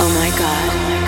Oh my God.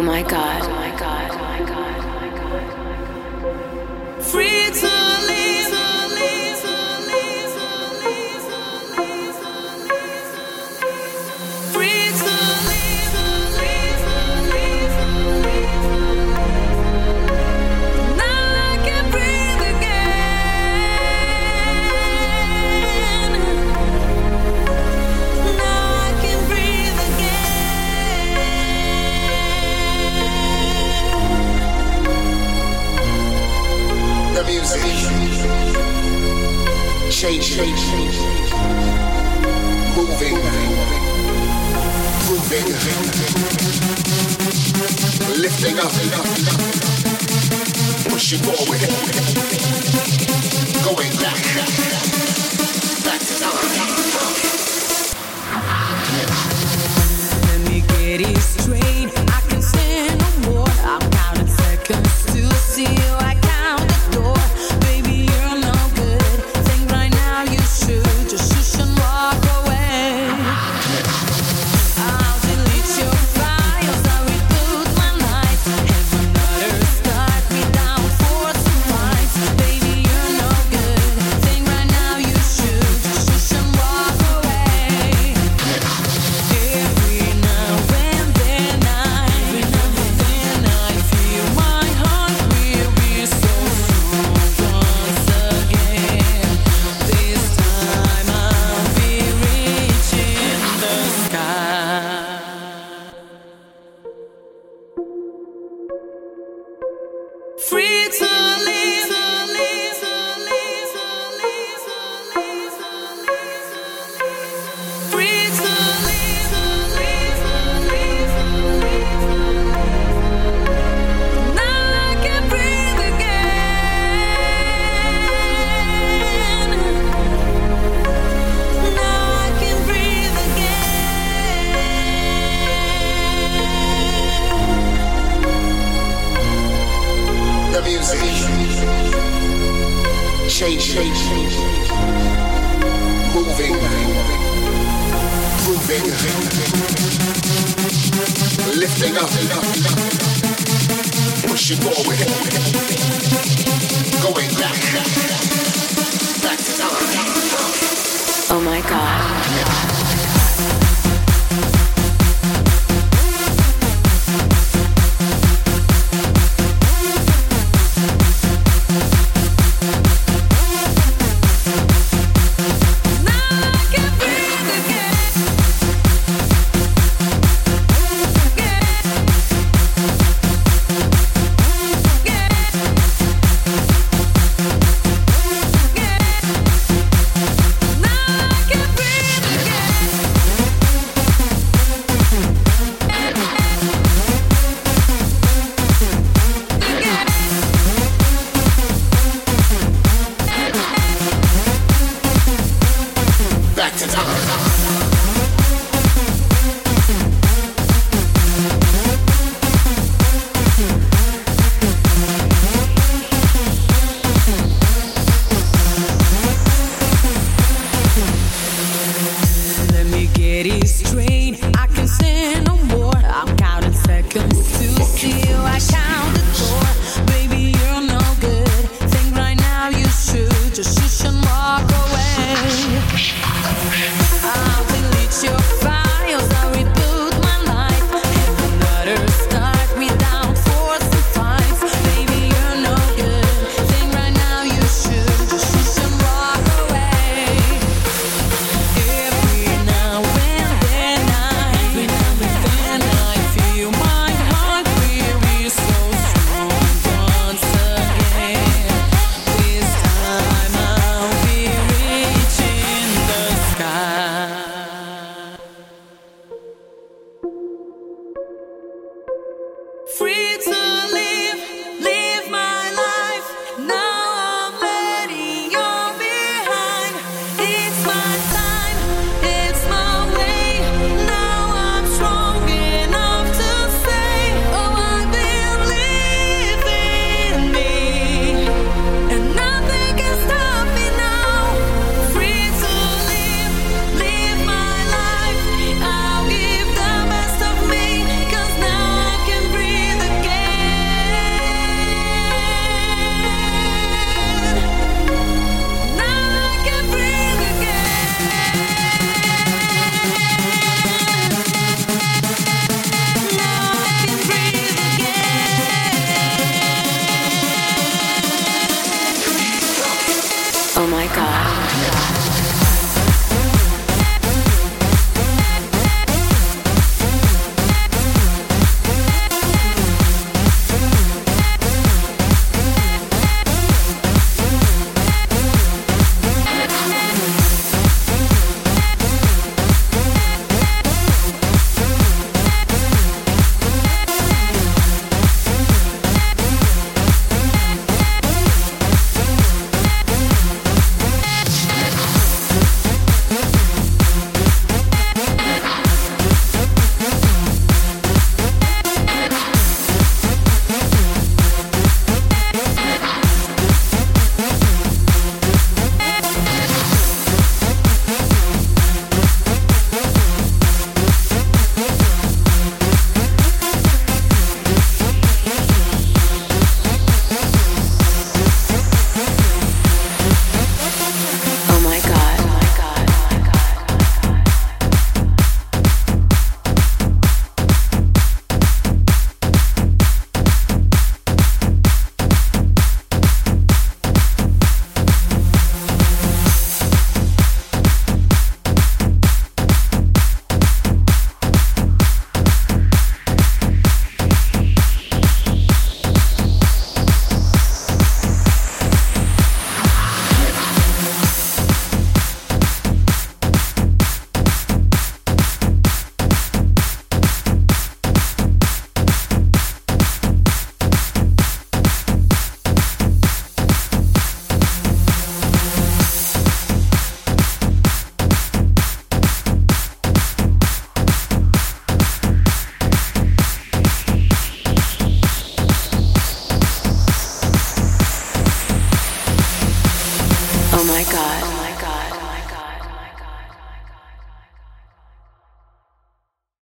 Oh my God. organization, changing, moving, proving, lifting up, pushing forward. music. Changing. Moving. Moving. Lifting up. Pushing forward.